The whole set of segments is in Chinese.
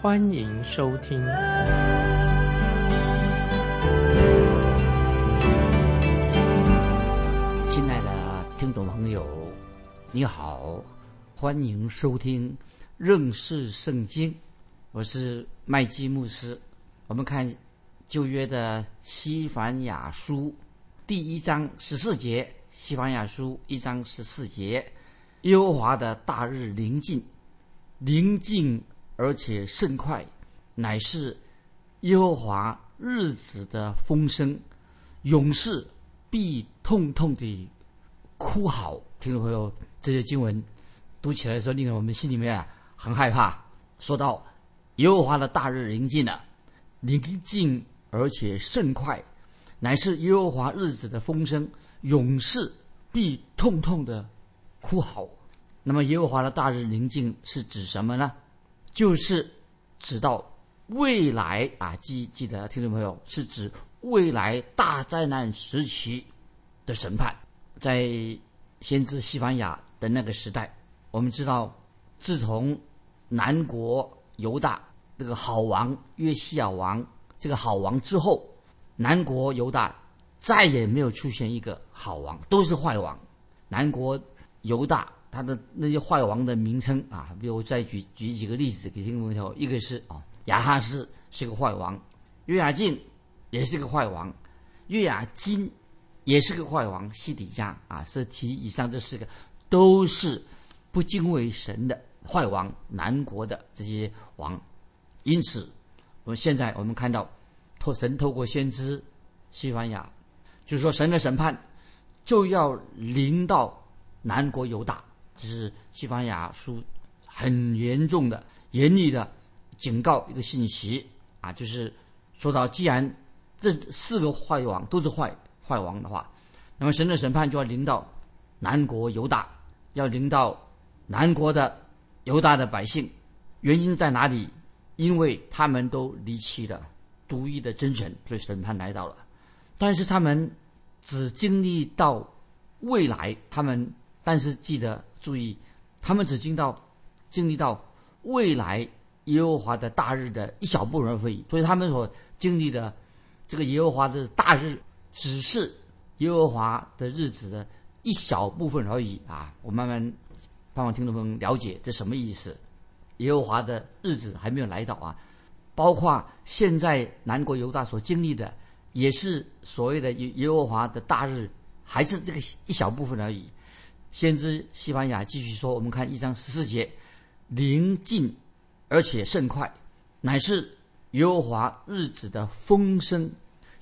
欢迎收听。亲爱的听众朋友，你好，欢迎收听认识圣经，我是麦基牧师。我们看旧约的西凡雅书。第一章十四节，《西凡雅书》一章十四节，耶和华的大日临近，临近而且甚快，乃是耶和华日子的风声，勇士必痛痛地哭嚎。听众朋友，这些经文读起来的时候，令我们心里面啊很害怕。说到耶和华的大日临近了，临近而且甚快。乃是耶和华日子的风声，勇士必痛痛的哭嚎。那么耶和华的大日临近是指什么呢？就是指到未来啊，记记得听众朋友，是指未来大灾难时期的审判。在先知西班牙的那个时代，我们知道，自从南国犹大这个好王约西亚王这个好王之后。南国犹大再也没有出现一个好王，都是坏王。南国犹大他的那些坏王的名称啊，比如再举举几个例子给听众朋友，一个是啊亚哈斯是个坏王，约雅敬也是个坏王，约雅金也是个坏王，西底家啊是提以上这四个都是不敬畏神的坏王，南国的这些王。因此，我们现在我们看到。透神透过先知西班牙，就是说神的审判就要临到南国犹大，这是西班牙书很严重的、严厉的警告一个信息啊，就是说到既然这四个坏王都是坏坏王的话，那么神的审判就要临到南国犹大，要临到南国的犹大的百姓，原因在哪里？因为他们都离弃了。独一的真神，所以审判来到了。但是他们只经历到未来，他们但是记得注意，他们只经到经历到未来耶和华的大日的一小部分而已。所以他们所经历的这个耶和华的大日，只是耶和华的日子的一小部分而已啊！我慢慢盼望听众朋友了解这什么意思。耶和华的日子还没有来到啊！包括现在南国犹大所经历的，也是所谓的耶耶和华的大日，还是这个一小部分而已。先知西班牙继续说，我们看一章十四节，临近而且甚快，乃是耶和华日子的风声，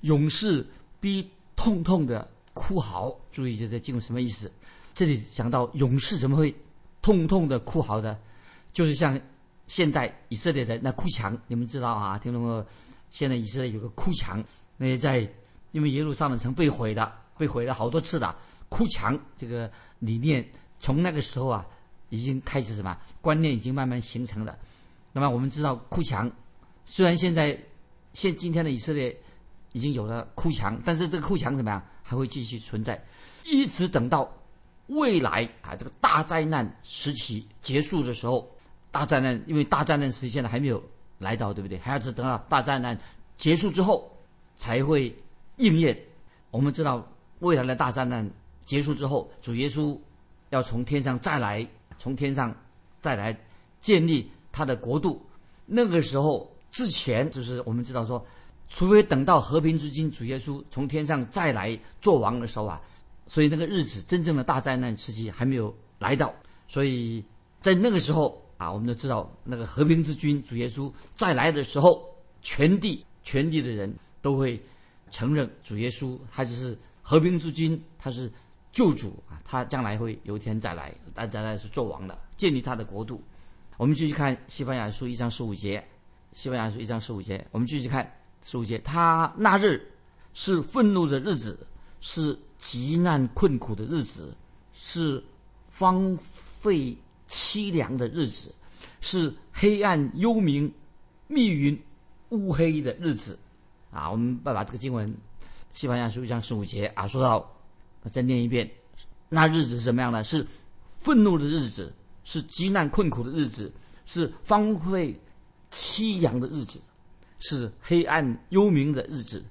勇士必痛痛的哭嚎。注意这在进入什么意思？这里讲到勇士怎么会痛痛的哭嚎的，就是像。现代以色列人那哭墙，你们知道啊？听懂没？现在以色列有个哭墙，那在因为耶路撒冷城被毁了，被毁了好多次了。哭墙这个理念从那个时候啊，已经开始什么观念已经慢慢形成了。那么我们知道哭墙，虽然现在现今天的以色列已经有了哭墙，但是这个哭墙怎么样还会继续存在，一直等到未来啊这个大灾难时期结束的时候。大灾难，因为大灾难时期现在还没有来到，对不对？还要是等到大灾难结束之后才会应验。我们知道，未来的大灾难结束之后，主耶稣要从天上再来，从天上再来建立他的国度。那个时候之前，就是我们知道说，除非等到和平之君主耶稣从天上再来做王的时候啊，所以那个日子真正的大灾难时期还没有来到。所以在那个时候。啊，我们都知道，那个和平之君主耶稣再来的时候，全地全地的人都会承认主耶稣，他就是和平之君，他是救主啊，他将来会有一天再来，但将来是做王的，建立他的国度。我们继续看西班牙书一章十五节，西班牙书一章十五节，我们继续看十五节。他那日是愤怒的日子，是极难困苦的日子，是荒废凄凉的日子，是黑暗幽冥、密云乌黑的日子。啊，我们把把这个经文，西班牙书一章十五节啊，说到，再念一遍。那日子是什么样的？是愤怒的日子，是极难困苦的日子，是荒废。凄凉的日子，是黑暗幽冥的日子，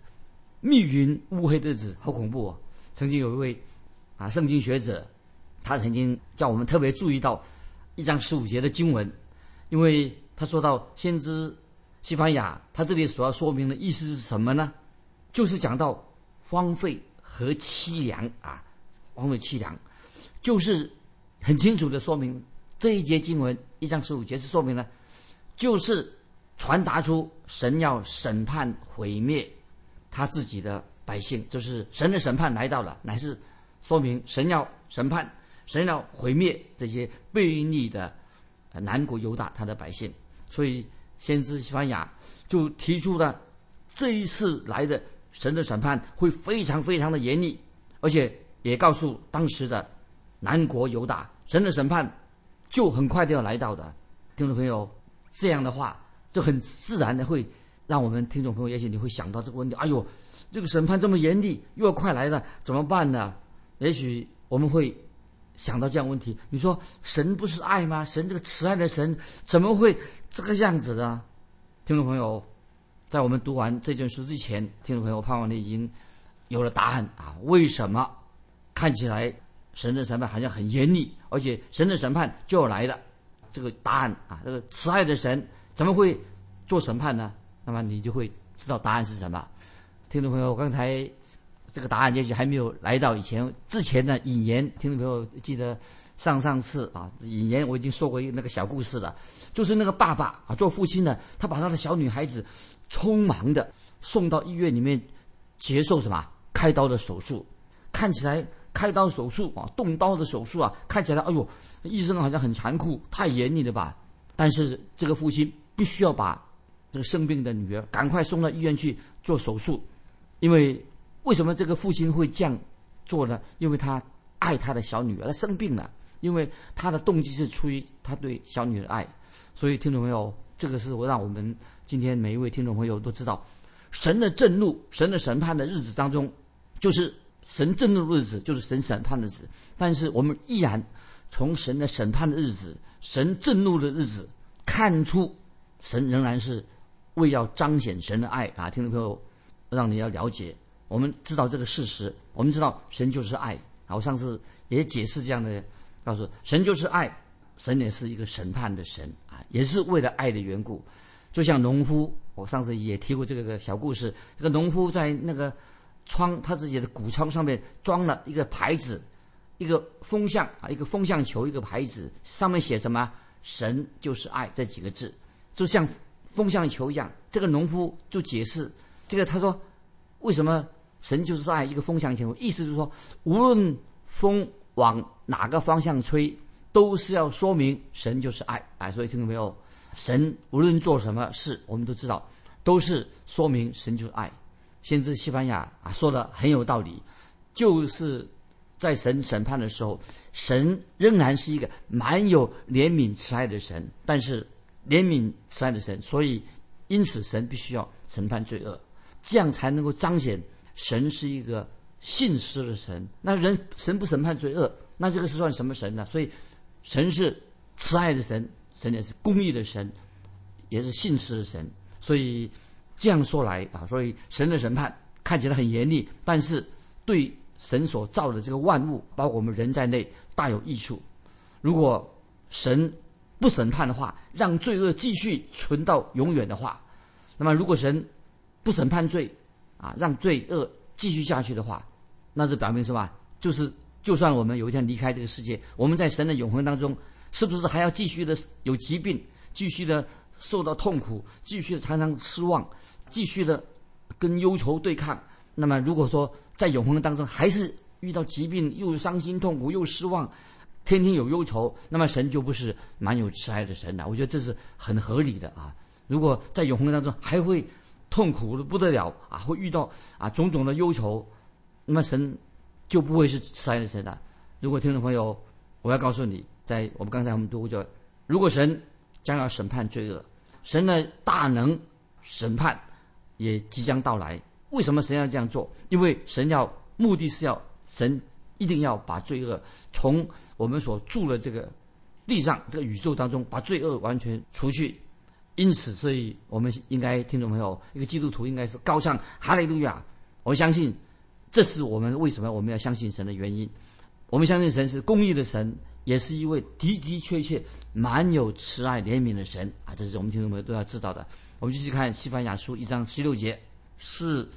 密云乌黑的日子，好恐怖啊！曾经有一位啊圣经学者，他曾经叫我们特别注意到一章十五节的经文，因为他说到先知西班牙，他这里所要说明的意思是什么呢？就是讲到荒废和凄凉啊，王的凄凉，就是很清楚的说明这一节经文一章十五节是说明了。就是传达出神要审判毁灭他自己的百姓，就是神的审判来到了，乃是说明神要审判，神要毁灭这些悖逆的南国犹大他的百姓。所以先知西班牙就提出了这一次来的神的审判会非常非常的严厉，而且也告诉当时的南国犹大，神的审判就很快就要来到的，听众朋友。这样的话，就很自然的会让我们听众朋友，也许你会想到这个问题：哎呦，这个审判这么严厉，又要快来了，怎么办呢？也许我们会想到这样问题：你说神不是爱吗？神这个慈爱的神怎么会这个样子呢？听众朋友，在我们读完这卷书之前，听众朋友我盼望你已经有了答案啊！为什么看起来神的审判好像很严厉，而且神的审判就要来了？这个答案啊，这个慈爱的神怎么会做审判呢？那么你就会知道答案是什么。听众朋友，我刚才这个答案也许还没有来到以前之前的引言。听众朋友记得上上次啊，引言我已经说过一个那个小故事了，就是那个爸爸啊，做父亲的，他把他的小女孩子匆忙的送到医院里面接受什么开刀的手术，看起来。开刀手术啊，动刀的手术啊，看起来哎呦，医生好像很残酷，太严厉了吧？但是这个父亲必须要把这个生病的女儿赶快送到医院去做手术，因为为什么这个父亲会这样做呢？因为他爱他的小女儿，他生病了，因为他的动机是出于他对小女儿的爱。所以听众朋友，这个是我让我们今天每一位听众朋友都知道，神的震怒、神的审判的日子当中，就是。神震怒的日子就是神审判的日子，但是我们依然从神的审判的日子、神震怒的日子看出，神仍然是为要彰显神的爱啊！听众朋友，让你要了解，我们知道这个事实，我们知道神就是爱啊！我上次也解释这样的，告诉神就是爱，神也是一个审判的神啊，也是为了爱的缘故。就像农夫，我上次也提过这个小故事，这个农夫在那个。窗，他自己的谷仓上面装了一个牌子，一个风向啊，一个风向球，一个牌子，上面写什么？神就是爱这几个字，就像风向球一样。这个农夫就解释，这个他说，为什么神就是爱一个风向球？意思就是说，无论风往哪个方向吹，都是要说明神就是爱啊。所以听到没有？神无论做什么事，我们都知道，都是说明神就是爱。先知西班牙啊说的很有道理，就是在神审判的时候，神仍然是一个蛮有怜悯慈爱的神，但是怜悯慈爱的神，所以因此神必须要审判罪恶，这样才能够彰显神是一个信实的神。那人神不审判罪恶，那这个是算什么神呢？所以神是慈爱的神，神也是公义的神，也是信实的神，所以。这样说来啊，所以神的审判看起来很严厉，但是对神所造的这个万物，包括我们人在内，大有益处。如果神不审判的话，让罪恶继续存到永远的话，那么如果神不审判罪啊，让罪恶继续下去的话，那是表明什么？就是就算我们有一天离开这个世界，我们在神的永恒当中，是不是还要继续的有疾病，继续的？受到痛苦，继续的常常失望，继续的跟忧愁对抗。那么，如果说在永恒当中还是遇到疾病，又伤心痛苦，又失望，天天有忧愁，那么神就不是蛮有慈爱的神了。我觉得这是很合理的啊。如果在永恒当中还会痛苦的不得了啊，会遇到啊种种的忧愁，那么神就不会是慈爱的神了。如果听众朋友，我要告诉你，在我们刚才我们读过，如果神将要审判罪恶，神的大能审判也即将到来。为什么神要这样做？因为神要目的是要神一定要把罪恶从我们所住的这个地上这个宇宙当中把罪恶完全除去。因此，所以我们应该听众朋友，一个基督徒应该是高唱哈利路亚。我相信，这是我们为什么我们要相信神的原因。我们相信神是公义的神，也是一位的的确确蛮有慈爱怜悯的神啊！这是我们听众朋友都要知道的。我们继续看《西班牙书》一章十六节，是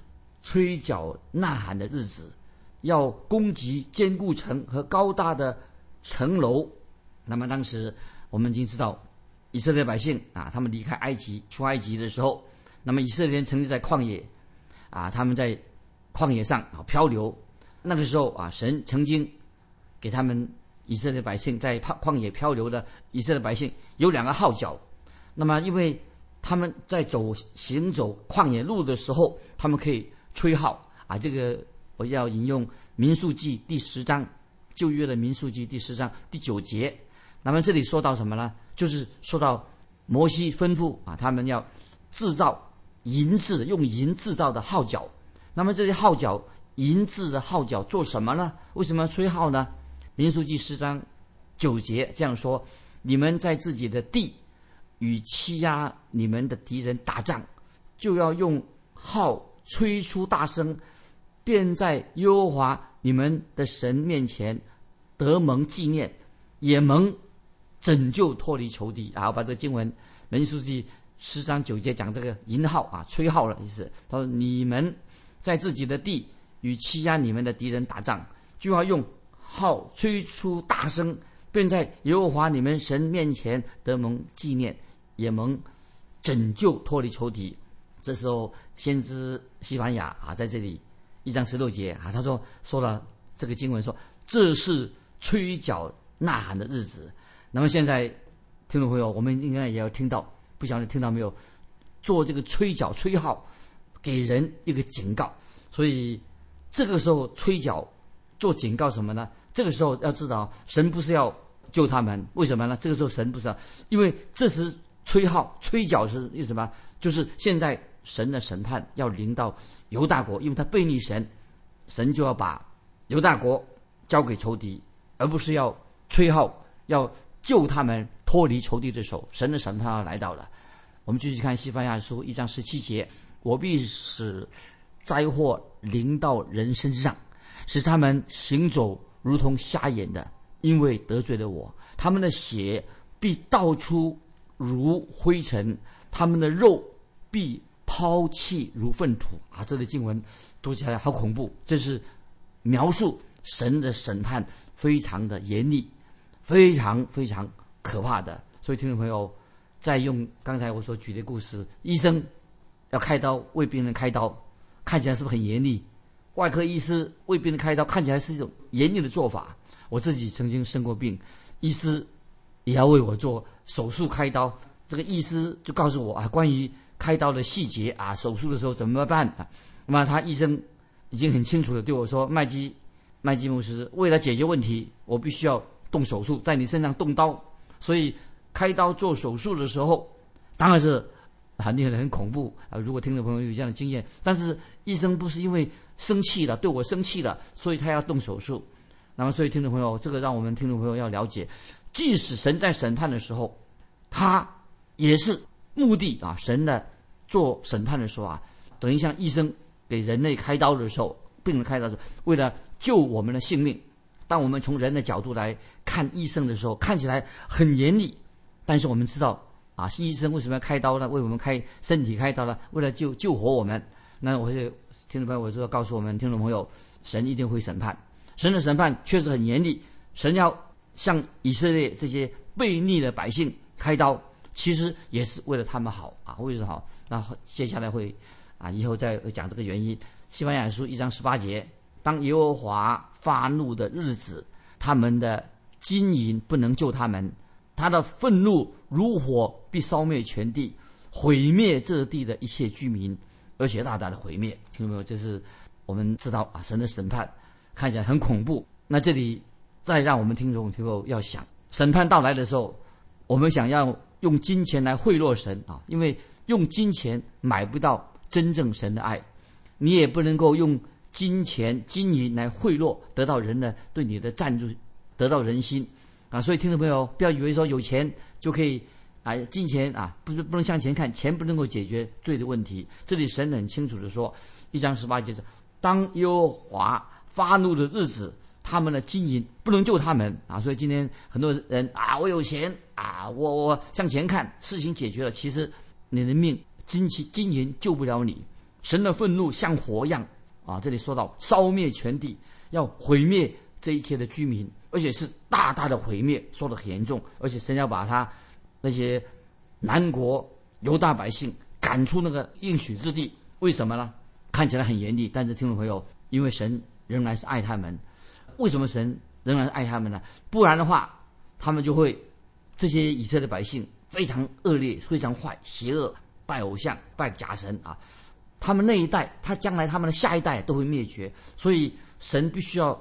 吹角呐喊的日子，要攻击坚固城和高大的城楼。那么当时我们已经知道。以色列百姓啊，他们离开埃及出埃及的时候，那么以色列人曾经在旷野，啊，他们在旷野上啊漂流。那个时候啊，神曾经给他们以色列百姓在旷旷野漂流的以色列百姓有两个号角。那么，因为他们在走行走旷野路的时候，他们可以吹号啊。这个我要引用民数记第十章旧约的民数记第十章第九节。那么这里说到什么呢？就是说到摩西吩咐啊，他们要制造银制用银制造的号角。那么这些号角，银制的号角做什么呢？为什么要吹号呢？民书记十章九节这样说：你们在自己的地与欺压你们的敌人打仗，就要用号吹出大声，便在耶和华你们的神面前得蒙纪念，也蒙。拯救脱离仇敌啊！把这个经文，民书记十章九节讲这个银号啊，吹号的意思。他说：“你们在自己的地与欺压你们的敌人打仗，就要用号吹出大声，便在耶和华你们神面前得蒙纪念，也蒙拯救脱离仇敌。”这时候，先知西班牙啊，在这里一张十六节啊，他说说了这个经文说：“这是吹角呐喊的日子。”那么现在，听众朋友，我们应该也要听到，不晓得听到没有？做这个吹角吹号，给人一个警告。所以这个时候吹角做警告什么呢？这个时候要知道，神不是要救他们，为什么呢？这个时候神不是，因为这时吹号吹角是意什么？就是现在神的审判要临到犹大国，因为他背逆神，神就要把犹大国交给仇敌，而不是要吹号要。救他们脱离仇敌的手，神的审判要来到了。我们继续看西班牙书一章十七节：我必使灾祸临到人身上，使他们行走如同瞎眼的，因为得罪了我。他们的血必倒出如灰尘，他们的肉必抛弃如粪土。啊，这里经文读起来好恐怖，这是描述神的审判非常的严厉。非常非常可怕的，所以听众朋友，再用刚才我所举的故事，医生要开刀为病人开刀，看起来是不是很严厉？外科医师为病人开刀，看起来是一种严厉的做法。我自己曾经生过病，医师也要为我做手术开刀，这个医师就告诉我啊，关于开刀的细节啊，手术的时候怎么办啊？那么他医生已经很清楚的对我说，麦基麦基牧师，为了解决问题，我必须要。动手术，在你身上动刀，所以开刀做手术的时候，当然是很令人很恐怖啊！如果听众朋友有这样的经验，但是医生不是因为生气了，对我生气了，所以他要动手术。那么，所以听众朋友，这个让我们听众朋友要了解，即使神在审判的时候，他也是目的啊！神呢做审判的时候啊，等于像医生给人类开刀的时候，病人开刀是为了救我们的性命。当我们从人的角度来看医生的时候，看起来很严厉，但是我们知道啊，医生为什么要开刀呢？为我们开身体开刀呢？为了救救活我们。那我就听众朋友，我就告诉我们听众朋友，神一定会审判，神的审判确实很严厉。神要向以色列这些悖逆的百姓开刀，其实也是为了他们好啊，为什么好？那接下来会啊，以后再讲这个原因。西班牙书一章十八节。当耶和华发怒的日子，他们的金银不能救他们，他的愤怒如火必烧灭全地，毁灭这地的一切居民，而且大大的毁灭。听到没有？这是我们知道啊，神的审判看起来很恐怖。那这里再让我们听众听众要想，审判到来的时候，我们想要用金钱来贿赂神啊，因为用金钱买不到真正神的爱，你也不能够用金钱金银来贿赂得到人的对你的赞助，得到人心啊。所以听众朋友不要以为说有钱就可以。啊，金钱啊，不是不能向前看，钱不能够解决罪的问题。这里神很清楚的说，一章十八节是：当耶和华发怒的日子，他们的金银不能救他们啊。所以今天很多人啊，我有钱啊，我我向前看，事情解决了。其实你的命金钱金银救不了你。神的愤怒像火一样啊，这里说到烧灭全地，要毁灭这一切的居民，而且是大大的毁灭，说的很严重，而且神要把他。那些南国犹大百姓赶出那个应许之地，为什么呢？看起来很严厉，但是听众朋友，因为神仍然是爱他们。为什么神仍然是爱他们呢？不然的话，他们就会这些以色列百姓非常恶劣、非常坏、邪恶，拜偶像、拜假神啊。他们那一代，他将来他们的下一代都会灭绝，所以神必须要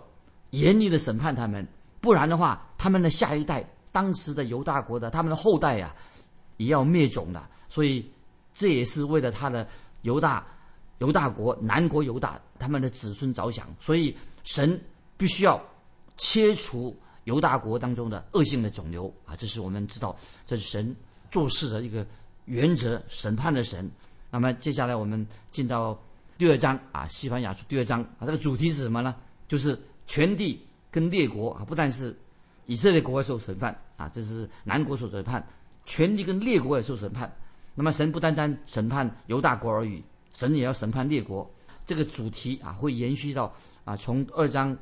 严厉的审判他们。不然的话，他们的下一代。当时的犹大国的他们的后代呀，也要灭种的，所以这也是为了他的犹大犹大国南国犹大他们的子孙着想，所以神必须要切除犹大国当中的恶性的肿瘤啊！这是我们知道，这是神做事的一个原则，审判的神。那么接下来我们进到第二章啊，西班牙书第二章啊，这个主题是什么呢？就是全地跟列国啊，不但是。以色列国外受审判啊，这是南国受审判，权力跟列国也受审判。那么神不单单审判犹大国而已，神也要审判列国。这个主题啊，会延续到啊，从二章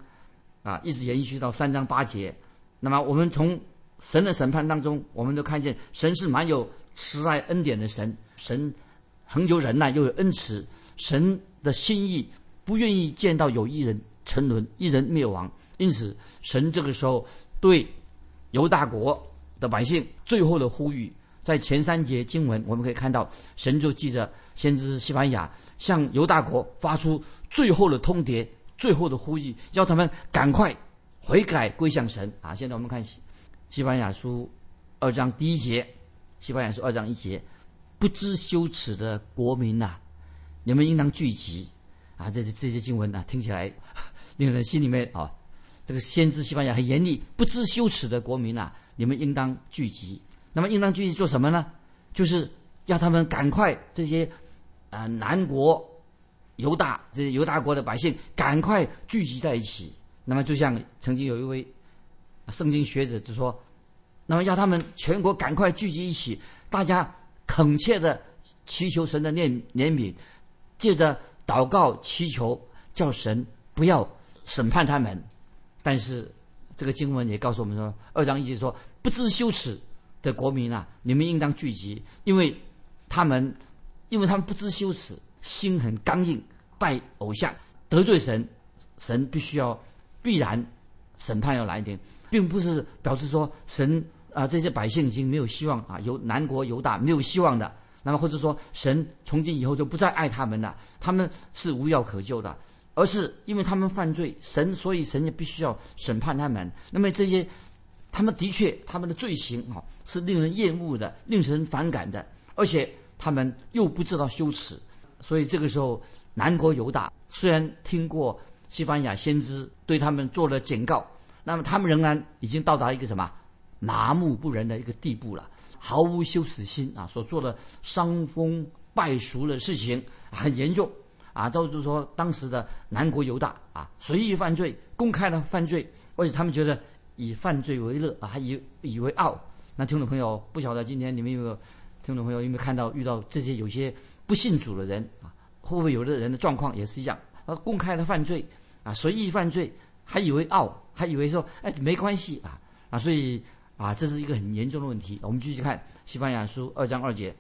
啊一直延续到三章八节。那么我们从神的审判当中，我们都看见神是蛮有慈爱恩典的神，神恒久忍耐又有恩慈，神的心意不愿意见到有一人沉沦，一人灭亡。因此，神这个时候。对犹大国的百姓最后的呼吁，在前三节经文我们可以看到，神就记着先知西班牙向犹大国发出最后的通牒、最后的呼吁，要他们赶快悔改归向神啊！现在我们看西西班牙书二章第一节，西班牙书二章一节，不知羞耻的国民呐，你们应当聚集啊！这这些经文呢，听起来令人心里面啊。这个先知西班牙很严厉，不知羞耻的国民呐，你们应当聚集。那么应当聚集做什么呢？就是要他们赶快这些啊南国犹大这些犹大国的百姓赶快聚集在一起。那么就像曾经有一位圣经学者就说，那么要他们全国赶快聚集一起，大家恳切的祈求神的怜怜悯，借着祷告祈求，叫神不要审判他们。但是，这个经文也告诉我们说，二章一节说，不知羞耻的国民啊，你们应当聚集，因为他们，因为他们不知羞耻，心很刚硬，拜偶像，得罪神，神必须要必然审判要来临，并不是表示说神啊这些百姓已经没有希望啊，由南国犹大没有希望的，那么或者说神从今以后就不再爱他们了，他们是无药可救的。而是因为他们犯罪，神所以神也必须要审判他们。那么这些，他们的确他们的罪行啊是令人厌恶的，令人反感的，而且他们又不知道羞耻。所以这个时候，南国犹大虽然听过西班牙先知对他们做了警告，那么他们仍然已经到达一个什么麻木不仁的一个地步了，毫无羞耻心啊，所做的伤风败俗的事情很严重。啊，都是说当时的南国犹大啊，随意犯罪，公开的犯罪，而且他们觉得以犯罪为乐啊，还以以为傲。那听众朋友不晓得今天你们有没有听众朋友有没有看到遇到这些有些不信主的人啊？会不会有的人的状况也是一样？啊，公开的犯罪啊，随意犯罪，还以为傲，还以为说哎没关系啊啊，所以啊这是一个很严重的问题。我们继续看西班牙书二章二节。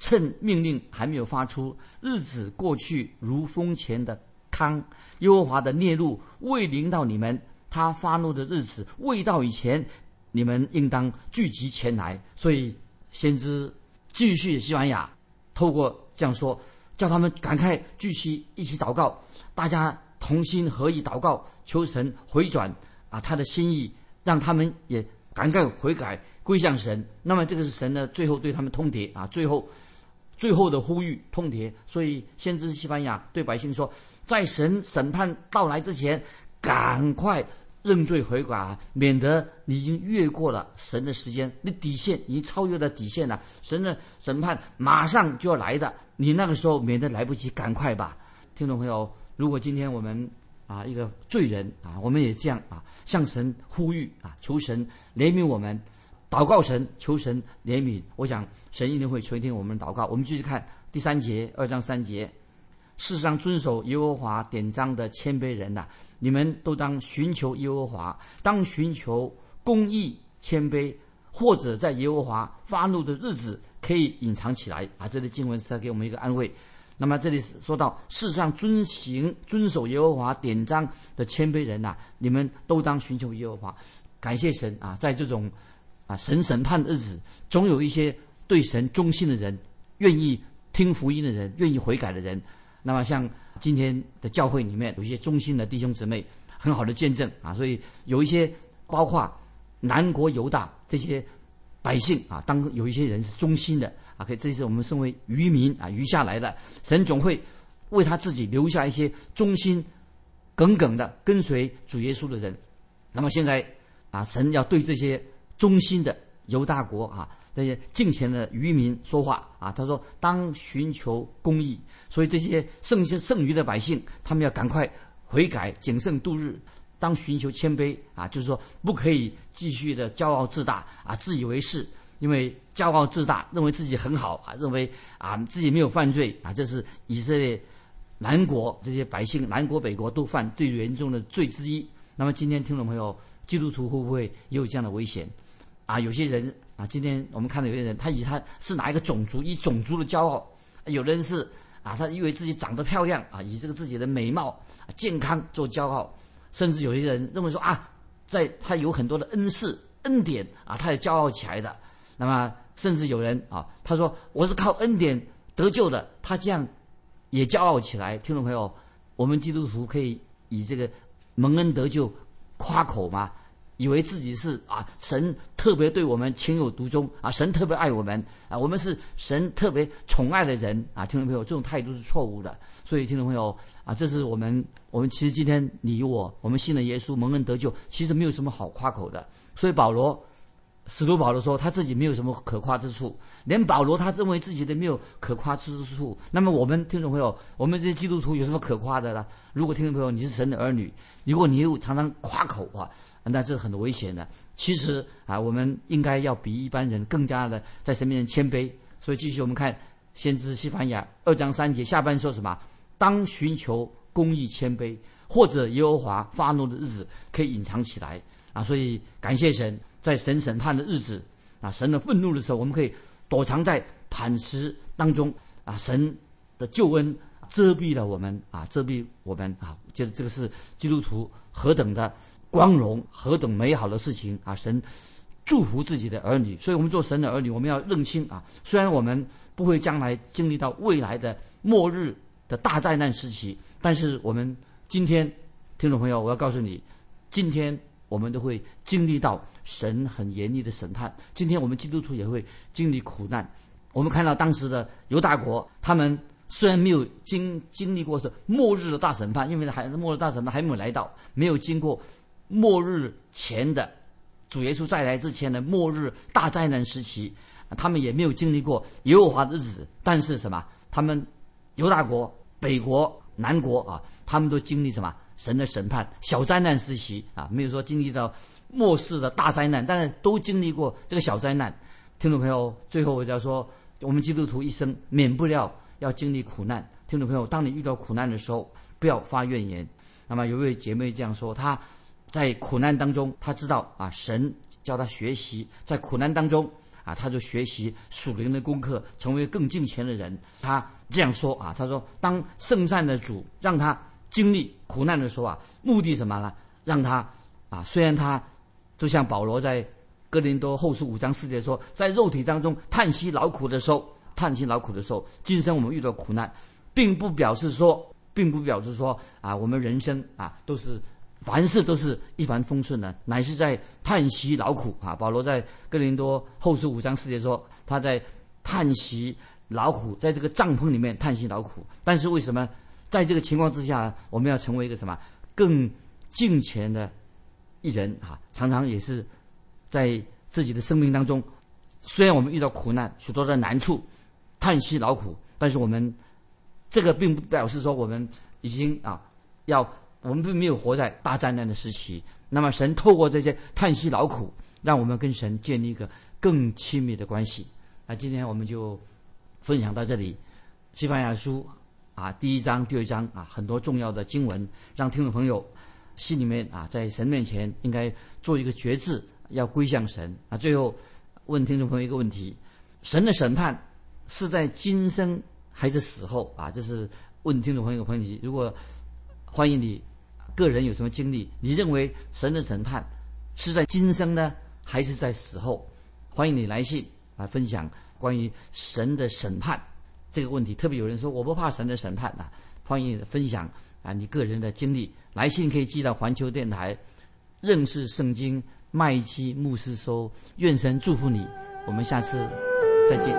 趁命令还没有发出，日子过去如风前的康，耶和华的烈怒未临到你们，他发怒的日子未到以前，你们应当聚集前来。所以先知继续西班牙透过这样说，叫他们赶快聚齐一起祷告，大家同心合意祷告，求神回转啊他的心意，让他们也赶快悔改归向神。那么这个是神呢最后对他们通牒啊，最后最后的呼吁通牒。所以先知西班牙对百姓说，在神审判到来之前，赶快。认罪悔改，免得你已经越过了神的时间，你底线已经超越了底线了。神的审判马上就要来的，你那个时候免得来不及，赶快吧，听众朋友。如果今天我们啊一个罪人啊，我们也这样啊向神呼吁啊，求神怜悯我们，祷告神，求神怜悯。我想神一定会垂听我们的祷告。我们继续看第三节，二章三节。世上遵守耶和华典章的谦卑人呐，你们都当寻求耶和华，当寻求公义、谦卑，或者在耶和华发怒的日子可以隐藏起来啊！这里经文是在给我们一个安慰。那么这里是说到世上遵行、遵守耶和华典章的谦卑人呐，你们都当寻求耶和华。感谢神啊，在这种啊神审判的日子，总有一些对神忠心的人，愿意听福音的人，愿意悔改的人。那么，像今天的教会里面有一些忠心的弟兄姊妹，很好的见证啊，所以有一些包括南国犹大这些百姓啊，当有一些人是忠心的啊，可以这是我们身为渔民啊渔下来的，神总会为他自己留下一些忠心耿耿的跟随主耶稣的人。那么现在啊，神要对这些忠心的犹大国啊。那些敬虔的渔民说话啊，他说：“当寻求公义，所以这些剩下剩余的百姓，他们要赶快悔改，谨慎度日。当寻求谦卑啊，就是说不可以继续的骄傲自大啊，自以为是。因为骄傲自大，认为自己很好啊，认为啊自己没有犯罪啊，这是以色列南国这些百姓，南国北国都犯最严重的罪之一。那么今天听众朋友，基督徒会不会也有这样的危险啊？有些人。”啊，今天我们看到有些人，他以他是哪一个种族，以种族的骄傲；有的人是啊，他以为自己长得漂亮啊，以这个自己的美貌、健康做骄傲；甚至有些人认为说啊，在他有很多的恩赐、恩典啊，他也骄傲起来的。那么，甚至有人啊，他说我是靠恩典得救的，他这样也骄傲起来。听众朋友，我们基督徒可以以这个蒙恩得救夸口吗？以为自己是啊，神特别对我们情有独钟啊，神特别爱我们啊，我们是神特别宠爱的人啊，听众朋友，这种态度是错误的。所以，听众朋友啊，这是我们我们其实今天你我我们信了耶稣蒙恩得救，其实没有什么好夸口的。所以保罗。使徒保罗说他自己没有什么可夸之处，连保罗他认为自己都没有可夸之处。那么我们听众朋友，我们这些基督徒有什么可夸的呢？如果听众朋友你是神的儿女，如果你又常常夸口啊，那这很危险的。其实啊，我们应该要比一般人更加的在神面前谦卑。所以继续我们看先知西番雅二章三节下半说什么？当寻求公义谦卑，或者耶和华发怒的日子可以隐藏起来啊。所以感谢神。在神审判的日子，啊，神的愤怒的时候，我们可以躲藏在磐石当中，啊，神的救恩遮蔽了我们，啊，遮蔽我们，啊，觉得这个是基督徒何等的光荣，何等美好的事情，啊，神祝福自己的儿女，所以我们做神的儿女，我们要认清，啊，虽然我们不会将来经历到未来的末日的大灾难时期，但是我们今天，听众朋友，我要告诉你，今天。我们都会经历到神很严厉的审判。今天我们基督徒也会经历苦难。我们看到当时的犹大国，他们虽然没有经经历过是末日的大审判，因为还末日大审判还没有来到，没有经过末日前的主耶稣再来之前的末日大灾难时期，他们也没有经历过耶和华的日子。但是什么？他们犹大国、北国、南国啊，他们都经历什么？神的审判，小灾难时期啊，没有说经历到末世的大灾难，但是都经历过这个小灾难。听众朋友，最后我要说，我们基督徒一生免不了要经历苦难。听众朋友，当你遇到苦难的时候，不要发怨言。那么有一位姐妹这样说，她在苦难当中，他知道啊，神教他学习，在苦难当中啊，他就学习属灵的功课，成为更敬虔的人。他这样说啊，他说，当圣善的主让他。经历苦难的时候啊，目的什么呢？让他啊，虽然他就像保罗在哥林多后书五章四节说，在肉体当中叹息劳苦的时候叹息劳苦的时候，今生我们遇到苦难，并不表示说，并不表示说啊，我们人生啊都是凡事都是一帆风顺的，乃是在叹息劳苦啊。保罗在哥林多后书五章四节说，他在叹息劳苦，在这个帐篷里面叹息劳苦。但是为什么在这个情况之下，我们要成为一个什么更敬虔的一人啊？常常也是在自己的生命当中。虽然我们遇到苦难，许多的难处，叹息劳苦，但是我们这个并不表示说我们已经啊要我们并没有活在大灾难的时期。那么神透过这些叹息劳苦，让我们跟神建立一个更亲密的关系。那今天我们就分享到这里。西班牙书啊，第一章、第二章啊，很多重要的经文，让听众朋友心里面啊，在神面前应该做一个决志，要归向神啊。最后。问听众朋友一个问题：神的审判是在今生还是死后啊？这是问听众朋友一个问题。如果欢迎你个人有什么经历，你认为神的审判是在今生呢，还是在死后？欢迎你来信来分享关于神的审判这个问题。特别有人说我不怕神的审判啊，欢迎你分享啊你个人的经历。来信可以寄到环球电台，认识圣经。麦基牧师说：“愿神祝福你，我们下次再见。”